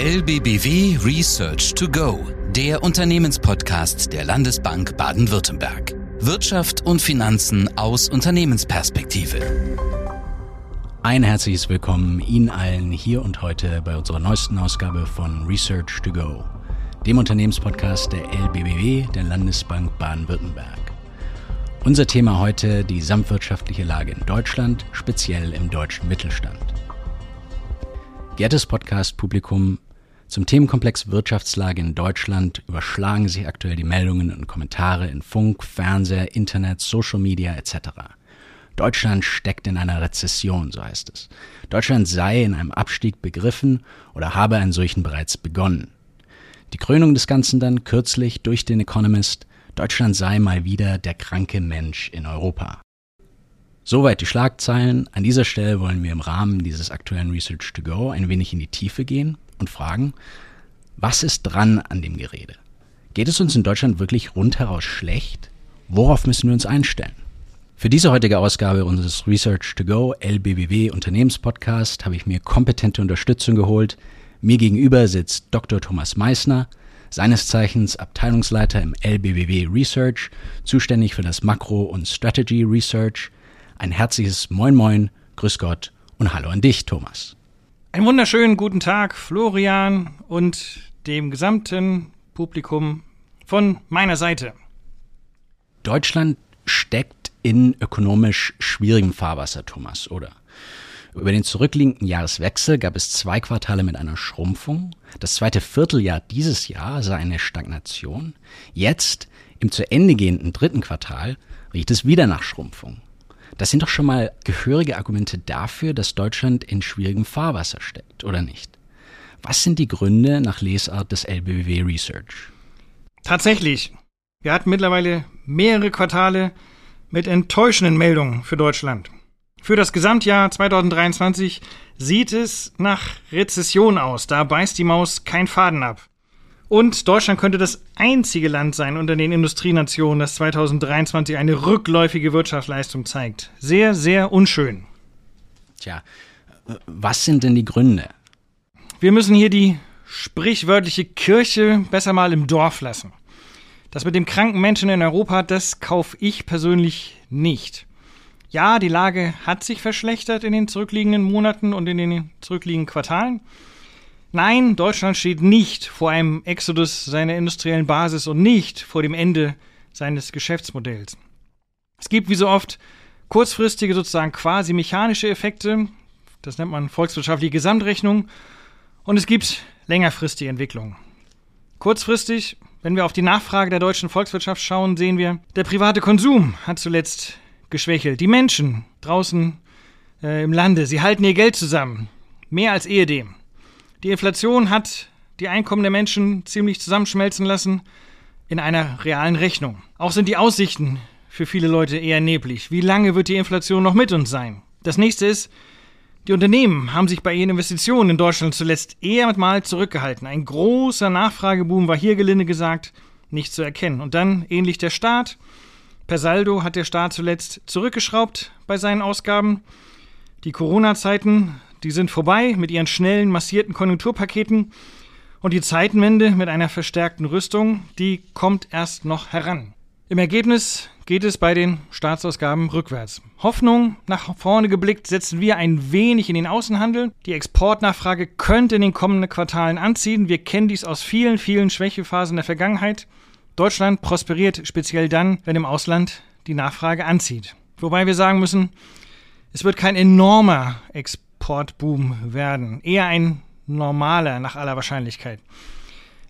LBBW Research to Go, der Unternehmenspodcast der Landesbank Baden-Württemberg. Wirtschaft und Finanzen aus Unternehmensperspektive. Ein herzliches Willkommen Ihnen allen hier und heute bei unserer neuesten Ausgabe von Research to Go, dem Unternehmenspodcast der LBBW der Landesbank Baden-Württemberg. Unser Thema heute die samtwirtschaftliche Lage in Deutschland, speziell im deutschen Mittelstand. Geehrtes Podcast-Publikum, zum Themenkomplex Wirtschaftslage in Deutschland überschlagen sich aktuell die Meldungen und Kommentare in Funk, Fernseher, Internet, Social Media etc. Deutschland steckt in einer Rezession, so heißt es. Deutschland sei in einem Abstieg begriffen oder habe einen solchen bereits begonnen. Die Krönung des Ganzen dann kürzlich durch den Economist, Deutschland sei mal wieder der kranke Mensch in Europa. Soweit die Schlagzeilen. An dieser Stelle wollen wir im Rahmen dieses aktuellen Research to Go ein wenig in die Tiefe gehen und fragen, was ist dran an dem Gerede? Geht es uns in Deutschland wirklich rundheraus schlecht? Worauf müssen wir uns einstellen? Für diese heutige Ausgabe unseres Research to Go LBBW Unternehmenspodcast habe ich mir kompetente Unterstützung geholt. Mir gegenüber sitzt Dr. Thomas Meissner, seines Zeichens Abteilungsleiter im LBBW Research, zuständig für das Makro- und Strategy Research. Ein herzliches Moin Moin, Grüß Gott und Hallo an dich, Thomas. Einen wunderschönen guten Tag, Florian und dem gesamten Publikum von meiner Seite. Deutschland steckt in ökonomisch schwierigem Fahrwasser, Thomas, oder? Über den zurückliegenden Jahreswechsel gab es zwei Quartale mit einer Schrumpfung. Das zweite Vierteljahr dieses Jahr sah eine Stagnation. Jetzt, im zu Ende gehenden dritten Quartal, riecht es wieder nach Schrumpfung. Das sind doch schon mal gehörige Argumente dafür, dass Deutschland in schwierigem Fahrwasser steckt, oder nicht? Was sind die Gründe nach Lesart des LBW Research? Tatsächlich. Wir hatten mittlerweile mehrere Quartale mit enttäuschenden Meldungen für Deutschland. Für das Gesamtjahr 2023 sieht es nach Rezession aus. Da beißt die Maus kein Faden ab. Und Deutschland könnte das einzige Land sein unter den Industrienationen, das 2023 eine rückläufige Wirtschaftsleistung zeigt. Sehr, sehr unschön. Tja, was sind denn die Gründe? Wir müssen hier die sprichwörtliche Kirche besser mal im Dorf lassen. Das mit dem kranken Menschen in Europa, das kaufe ich persönlich nicht. Ja, die Lage hat sich verschlechtert in den zurückliegenden Monaten und in den zurückliegenden Quartalen. Nein, Deutschland steht nicht vor einem Exodus seiner industriellen Basis und nicht vor dem Ende seines Geschäftsmodells. Es gibt wie so oft kurzfristige, sozusagen quasi mechanische Effekte, das nennt man volkswirtschaftliche Gesamtrechnung, und es gibt längerfristige Entwicklungen. Kurzfristig, wenn wir auf die Nachfrage der deutschen Volkswirtschaft schauen, sehen wir, der private Konsum hat zuletzt geschwächelt. Die Menschen draußen äh, im Lande, sie halten ihr Geld zusammen, mehr als ehedem. Die Inflation hat die Einkommen der Menschen ziemlich zusammenschmelzen lassen in einer realen Rechnung. Auch sind die Aussichten für viele Leute eher neblig. Wie lange wird die Inflation noch mit uns sein? Das nächste ist, die Unternehmen haben sich bei ihren Investitionen in Deutschland zuletzt eher mal zurückgehalten. Ein großer Nachfrageboom war hier gelinde gesagt nicht zu erkennen. Und dann ähnlich der Staat. Per Saldo hat der Staat zuletzt zurückgeschraubt bei seinen Ausgaben. Die Corona-Zeiten die sind vorbei mit ihren schnellen, massierten Konjunkturpaketen. Und die Zeitenwende mit einer verstärkten Rüstung, die kommt erst noch heran. Im Ergebnis geht es bei den Staatsausgaben rückwärts. Hoffnung nach vorne geblickt setzen wir ein wenig in den Außenhandel. Die Exportnachfrage könnte in den kommenden Quartalen anziehen. Wir kennen dies aus vielen, vielen Schwächephasen der Vergangenheit. Deutschland prosperiert speziell dann, wenn im Ausland die Nachfrage anzieht. Wobei wir sagen müssen, es wird kein enormer Export Exportboom werden. Eher ein normaler nach aller Wahrscheinlichkeit.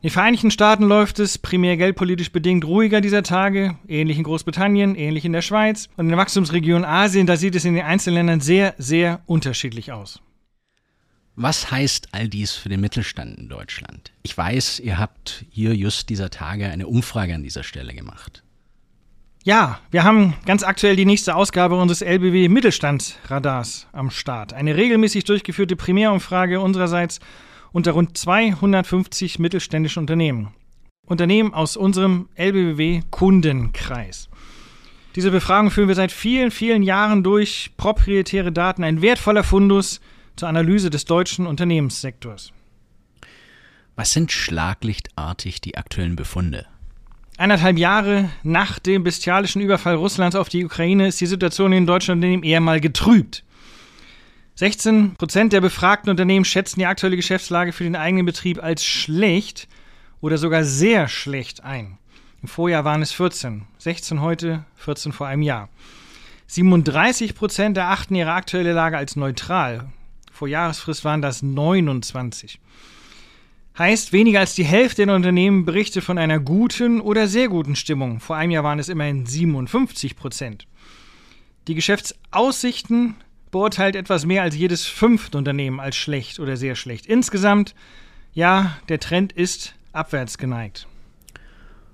In den Vereinigten Staaten läuft es primär geldpolitisch bedingt ruhiger dieser Tage, ähnlich in Großbritannien, ähnlich in der Schweiz. Und in der Wachstumsregion Asien, da sieht es in den einzelnen Ländern sehr, sehr unterschiedlich aus. Was heißt all dies für den Mittelstand in Deutschland? Ich weiß, ihr habt hier just dieser Tage eine Umfrage an dieser Stelle gemacht. Ja, wir haben ganz aktuell die nächste Ausgabe unseres LBW Mittelstandsradars am Start. Eine regelmäßig durchgeführte Primärumfrage unsererseits unter rund 250 mittelständischen Unternehmen. Unternehmen aus unserem LBW Kundenkreis. Diese Befragung führen wir seit vielen, vielen Jahren durch. Proprietäre Daten, ein wertvoller Fundus zur Analyse des deutschen Unternehmenssektors. Was sind schlaglichtartig die aktuellen Befunde? Eineinhalb Jahre nach dem bestialischen Überfall Russlands auf die Ukraine ist die Situation in Deutschland eher mal getrübt. 16 Prozent der befragten Unternehmen schätzen die aktuelle Geschäftslage für den eigenen Betrieb als schlecht oder sogar sehr schlecht ein. Im Vorjahr waren es 14, 16 heute, 14 vor einem Jahr. 37 Prozent erachten ihre aktuelle Lage als neutral. Vor Jahresfrist waren das 29. Heißt, weniger als die Hälfte der Unternehmen berichtet von einer guten oder sehr guten Stimmung. Vor einem Jahr waren es immerhin 57 Prozent. Die Geschäftsaussichten beurteilt etwas mehr als jedes fünfte Unternehmen als schlecht oder sehr schlecht. Insgesamt, ja, der Trend ist abwärts geneigt.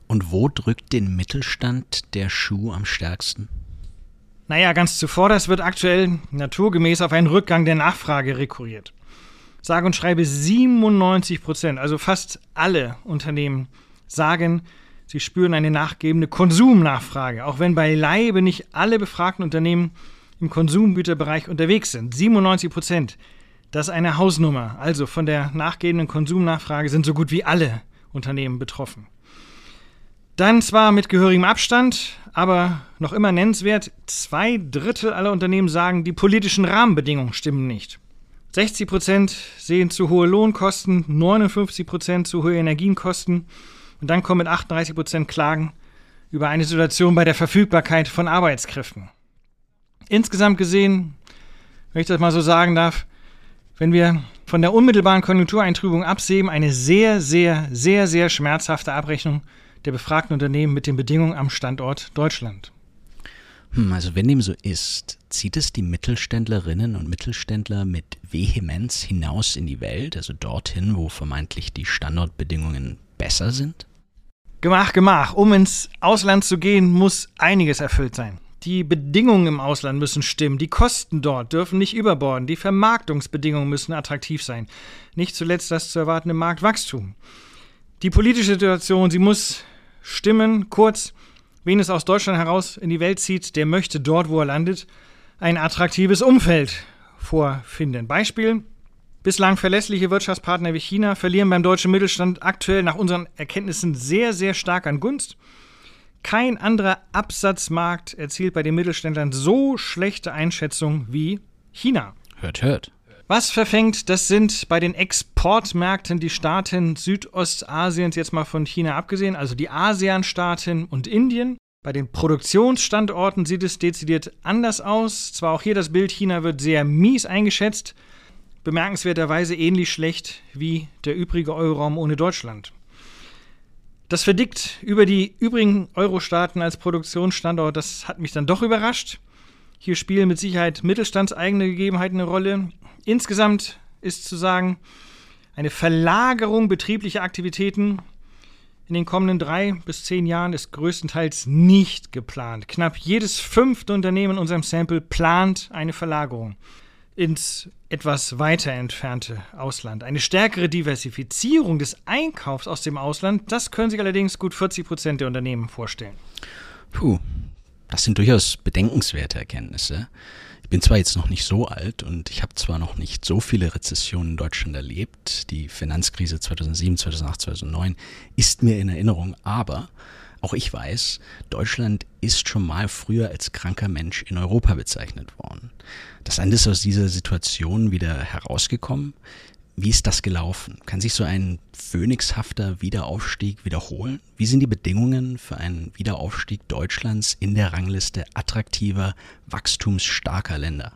Und wo drückt den Mittelstand der Schuh am stärksten? Naja, ganz zuvor, das wird aktuell naturgemäß auf einen Rückgang der Nachfrage rekurriert sage und schreibe 97 Prozent, also fast alle Unternehmen sagen, sie spüren eine nachgebende Konsumnachfrage, auch wenn beileibe nicht alle befragten Unternehmen im Konsumgüterbereich unterwegs sind. 97 Prozent, das ist eine Hausnummer. Also von der nachgebenden Konsumnachfrage sind so gut wie alle Unternehmen betroffen. Dann zwar mit gehörigem Abstand, aber noch immer nennenswert, zwei Drittel aller Unternehmen sagen, die politischen Rahmenbedingungen stimmen nicht. 60 Prozent sehen zu hohe Lohnkosten, 59 Prozent zu hohe Energienkosten und dann kommen mit 38 Prozent Klagen über eine Situation bei der Verfügbarkeit von Arbeitskräften. Insgesamt gesehen, wenn ich das mal so sagen darf, wenn wir von der unmittelbaren Konjunktureintrübung absehen, eine sehr, sehr, sehr, sehr schmerzhafte Abrechnung der befragten Unternehmen mit den Bedingungen am Standort Deutschland. Hm, also wenn dem so ist, zieht es die Mittelständlerinnen und Mittelständler mit Vehemenz hinaus in die Welt, also dorthin, wo vermeintlich die Standortbedingungen besser sind? Gemach, gemach. Um ins Ausland zu gehen, muss einiges erfüllt sein. Die Bedingungen im Ausland müssen stimmen, die Kosten dort dürfen nicht überborden, die Vermarktungsbedingungen müssen attraktiv sein. Nicht zuletzt das zu erwartende Marktwachstum. Die politische Situation, sie muss stimmen, kurz, Wen es aus Deutschland heraus in die Welt zieht, der möchte dort, wo er landet, ein attraktives Umfeld vorfinden. Beispiel: Bislang verlässliche Wirtschaftspartner wie China verlieren beim deutschen Mittelstand aktuell nach unseren Erkenntnissen sehr, sehr stark an Gunst. Kein anderer Absatzmarkt erzielt bei den Mittelständlern so schlechte Einschätzungen wie China. Hört, hört. Was verfängt, das sind bei den Exportmärkten die Staaten Südostasiens, jetzt mal von China abgesehen, also die ASEAN-Staaten und Indien. Bei den Produktionsstandorten sieht es dezidiert anders aus. Zwar auch hier das Bild China wird sehr mies eingeschätzt, bemerkenswerterweise ähnlich schlecht wie der übrige Euroraum ohne Deutschland. Das verdickt über die übrigen Euro-Staaten als Produktionsstandort, das hat mich dann doch überrascht. Hier spielen mit Sicherheit mittelstandseigene Gegebenheiten eine Rolle. Insgesamt ist zu sagen, eine Verlagerung betrieblicher Aktivitäten in den kommenden drei bis zehn Jahren ist größtenteils nicht geplant. Knapp jedes fünfte Unternehmen in unserem Sample plant eine Verlagerung ins etwas weiter entfernte Ausland. Eine stärkere Diversifizierung des Einkaufs aus dem Ausland, das können sich allerdings gut 40 Prozent der Unternehmen vorstellen. Puh, das sind durchaus bedenkenswerte Erkenntnisse. Ich bin zwar jetzt noch nicht so alt und ich habe zwar noch nicht so viele Rezessionen in Deutschland erlebt, die Finanzkrise 2007, 2008, 2009 ist mir in Erinnerung, aber auch ich weiß, Deutschland ist schon mal früher als kranker Mensch in Europa bezeichnet worden. Das Land ist aus dieser Situation wieder herausgekommen. Wie ist das gelaufen? Kann sich so ein phönixhafter Wiederaufstieg wiederholen? Wie sind die Bedingungen für einen Wiederaufstieg Deutschlands in der Rangliste attraktiver, wachstumsstarker Länder?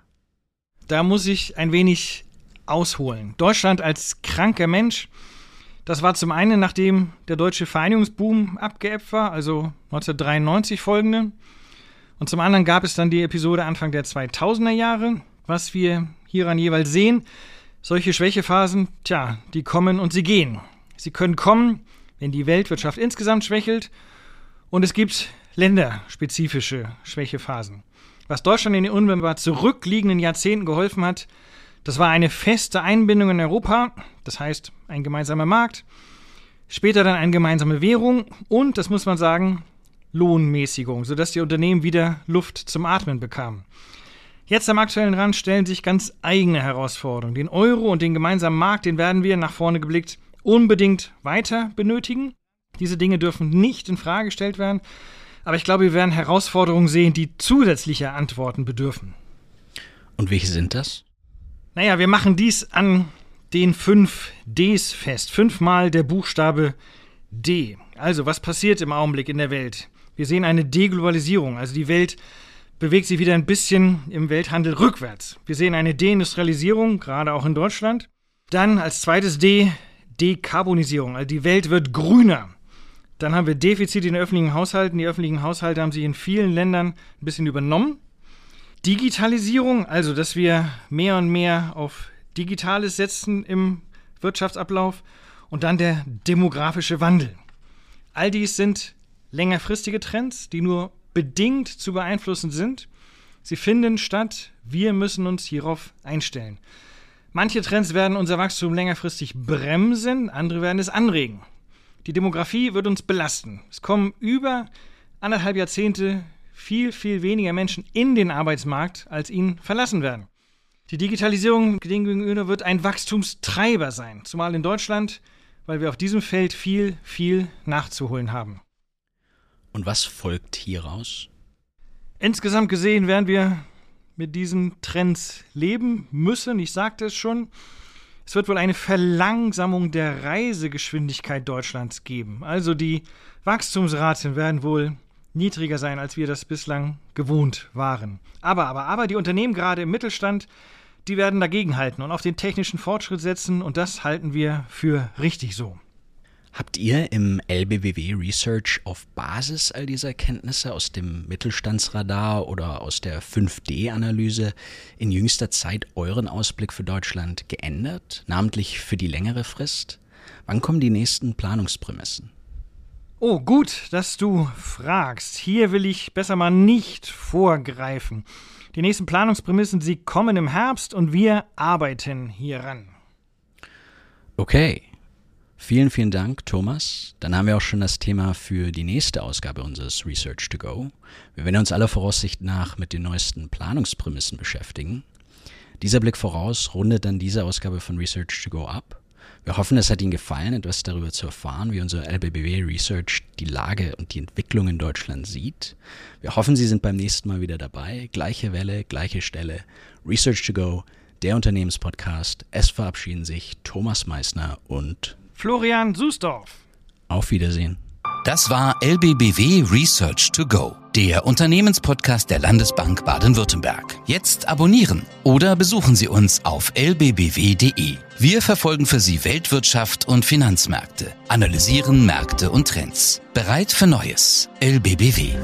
Da muss ich ein wenig ausholen. Deutschland als kranker Mensch, das war zum einen, nachdem der deutsche Vereinigungsboom abgeebbt war, also 1993 folgende. Und zum anderen gab es dann die Episode Anfang der 2000er Jahre. Was wir hieran jeweils sehen, solche Schwächephasen, tja, die kommen und sie gehen. Sie können kommen, wenn die Weltwirtschaft insgesamt schwächelt und es gibt länderspezifische Schwächephasen. Was Deutschland in den unmittelbar zurückliegenden Jahrzehnten geholfen hat, das war eine feste Einbindung in Europa, das heißt ein gemeinsamer Markt, später dann eine gemeinsame Währung und, das muss man sagen, Lohnmäßigung, sodass die Unternehmen wieder Luft zum Atmen bekamen. Jetzt am aktuellen Rand stellen sich ganz eigene Herausforderungen. Den Euro und den gemeinsamen Markt, den werden wir nach vorne geblickt unbedingt weiter benötigen. Diese Dinge dürfen nicht in Frage gestellt werden. Aber ich glaube, wir werden Herausforderungen sehen, die zusätzliche Antworten bedürfen. Und welche sind das? Naja, wir machen dies an den fünf Ds fest. Fünfmal der Buchstabe D. Also, was passiert im Augenblick in der Welt? Wir sehen eine Deglobalisierung. Also die Welt bewegt sich wieder ein bisschen im Welthandel rückwärts. Wir sehen eine Deindustrialisierung, gerade auch in Deutschland. Dann als zweites D Dekarbonisierung. Also die Welt wird grüner. Dann haben wir Defizite in den öffentlichen Haushalten. Die öffentlichen Haushalte haben sich in vielen Ländern ein bisschen übernommen. Digitalisierung, also dass wir mehr und mehr auf Digitales setzen im Wirtschaftsablauf. Und dann der demografische Wandel. All dies sind längerfristige Trends, die nur bedingt zu beeinflussen sind. Sie finden statt. Wir müssen uns hierauf einstellen. Manche Trends werden unser Wachstum längerfristig bremsen, andere werden es anregen. Die Demografie wird uns belasten. Es kommen über anderthalb Jahrzehnte viel, viel weniger Menschen in den Arbeitsmarkt, als ihn verlassen werden. Die Digitalisierung gegenüber wird ein Wachstumstreiber sein, zumal in Deutschland, weil wir auf diesem Feld viel, viel nachzuholen haben. Und was folgt hieraus? Insgesamt gesehen werden wir mit diesen Trends leben müssen. Ich sagte es schon, es wird wohl eine Verlangsamung der Reisegeschwindigkeit Deutschlands geben. Also die Wachstumsraten werden wohl niedriger sein, als wir das bislang gewohnt waren. Aber, aber, aber die Unternehmen gerade im Mittelstand, die werden dagegenhalten und auf den technischen Fortschritt setzen und das halten wir für richtig so. Habt ihr im LBBW Research auf Basis all dieser Erkenntnisse aus dem Mittelstandsradar oder aus der 5D-Analyse in jüngster Zeit euren Ausblick für Deutschland geändert, namentlich für die längere Frist? Wann kommen die nächsten Planungsprämissen? Oh, gut, dass du fragst. Hier will ich besser mal nicht vorgreifen. Die nächsten Planungsprämissen, sie kommen im Herbst und wir arbeiten hieran. Okay. Vielen, vielen Dank, Thomas. Dann haben wir auch schon das Thema für die nächste Ausgabe unseres Research to Go. Wir werden uns aller Voraussicht nach mit den neuesten Planungsprämissen beschäftigen. Dieser Blick voraus rundet dann diese Ausgabe von Research to Go ab. Wir hoffen, es hat Ihnen gefallen, etwas darüber zu erfahren, wie unser LBBW Research die Lage und die Entwicklung in Deutschland sieht. Wir hoffen, Sie sind beim nächsten Mal wieder dabei. Gleiche Welle, gleiche Stelle. Research to Go, der Unternehmenspodcast. Es verabschieden sich Thomas Meissner und Florian Susdorf. Auf Wiedersehen. Das war LBBW Research to Go, der Unternehmenspodcast der Landesbank Baden-Württemberg. Jetzt abonnieren oder besuchen Sie uns auf lbbw.de. Wir verfolgen für Sie Weltwirtschaft und Finanzmärkte, analysieren Märkte und Trends. Bereit für Neues. LBBW.